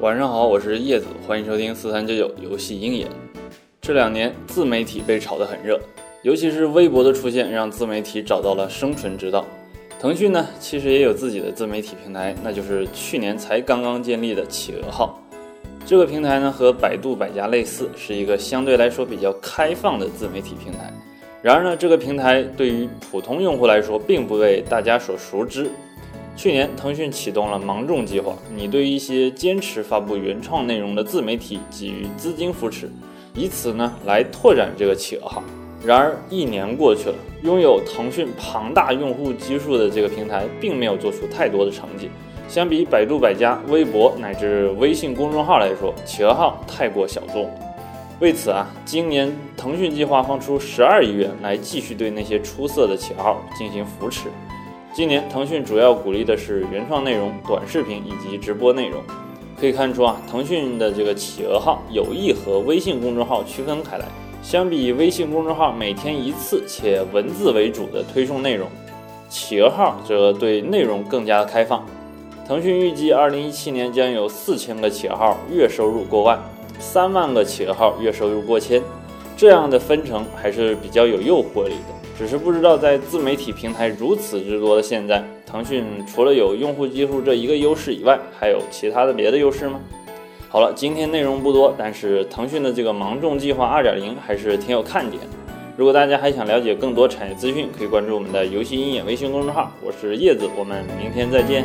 晚上好，我是叶子，欢迎收听四三九九游戏鹰眼。这两年自媒体被炒得很热，尤其是微博的出现，让自媒体找到了生存之道。腾讯呢，其实也有自己的自媒体平台，那就是去年才刚刚建立的企鹅号。这个平台呢，和百度百家类似，是一个相对来说比较开放的自媒体平台。然而呢，这个平台对于普通用户来说，并不为大家所熟知。去年，腾讯启动了芒种计划，你对一些坚持发布原创内容的自媒体给予资金扶持，以此呢来拓展这个企鹅号。然而，一年过去了，拥有腾讯庞大用户基数的这个平台，并没有做出太多的成绩。相比百度百家、微博乃至微信公众号来说，企鹅号太过小众。为此啊，今年腾讯计划放出十二亿元来继续对那些出色的企鹅号进行扶持。今年，腾讯主要鼓励的是原创内容、短视频以及直播内容。可以看出啊，腾讯的这个企鹅号有意和微信公众号区分开来。相比微信公众号每天一次且文字为主的推送内容，企鹅号则对内容更加的开放。腾讯预计，二零一七年将有四千个企鹅号月收入过万，三万个企鹅号月收入过千。这样的分成还是比较有诱惑力的。只是不知道，在自媒体平台如此之多的现在，腾讯除了有用户基数这一个优势以外，还有其他的别的优势吗？好了，今天内容不多，但是腾讯的这个芒种计划二点零还是挺有看点。如果大家还想了解更多产业资讯，可以关注我们的游戏鹰眼微信公众号。我是叶子，我们明天再见。